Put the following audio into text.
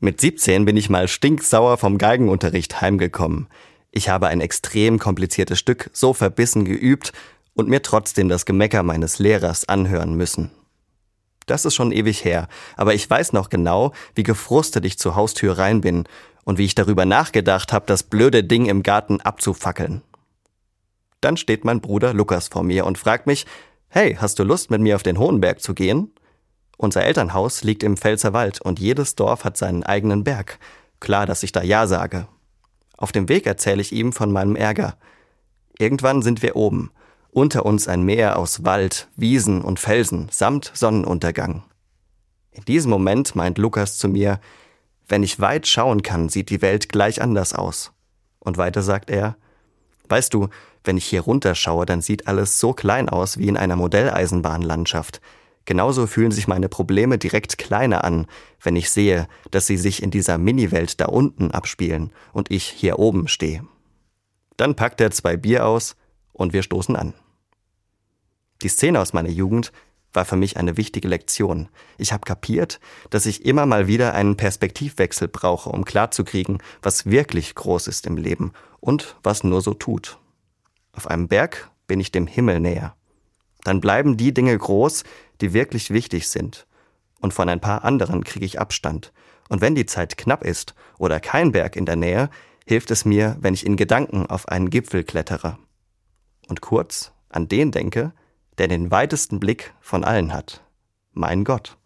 Mit 17 bin ich mal stinksauer vom Geigenunterricht heimgekommen. Ich habe ein extrem kompliziertes Stück so verbissen geübt und mir trotzdem das Gemecker meines Lehrers anhören müssen. Das ist schon ewig her, aber ich weiß noch genau, wie gefrustet ich zur Haustür rein bin und wie ich darüber nachgedacht habe, das blöde Ding im Garten abzufackeln. Dann steht mein Bruder Lukas vor mir und fragt mich, hey, hast du Lust mit mir auf den Hohenberg zu gehen? Unser Elternhaus liegt im Pfälzerwald und jedes Dorf hat seinen eigenen Berg. Klar, dass ich da Ja sage. Auf dem Weg erzähle ich ihm von meinem Ärger. Irgendwann sind wir oben. Unter uns ein Meer aus Wald, Wiesen und Felsen samt Sonnenuntergang. In diesem Moment meint Lukas zu mir, wenn ich weit schauen kann, sieht die Welt gleich anders aus. Und weiter sagt er, weißt du, wenn ich hier runterschaue, dann sieht alles so klein aus wie in einer Modelleisenbahnlandschaft. Genauso fühlen sich meine Probleme direkt kleiner an, wenn ich sehe, dass sie sich in dieser Mini-Welt da unten abspielen und ich hier oben stehe. Dann packt er zwei Bier aus und wir stoßen an. Die Szene aus meiner Jugend war für mich eine wichtige Lektion. Ich habe kapiert, dass ich immer mal wieder einen Perspektivwechsel brauche, um klarzukriegen, was wirklich groß ist im Leben und was nur so tut. Auf einem Berg bin ich dem Himmel näher. Dann bleiben die Dinge groß, die wirklich wichtig sind. Und von ein paar anderen kriege ich Abstand. Und wenn die Zeit knapp ist oder kein Berg in der Nähe, hilft es mir, wenn ich in Gedanken auf einen Gipfel klettere. Und kurz an den denke, der den weitesten Blick von allen hat. Mein Gott.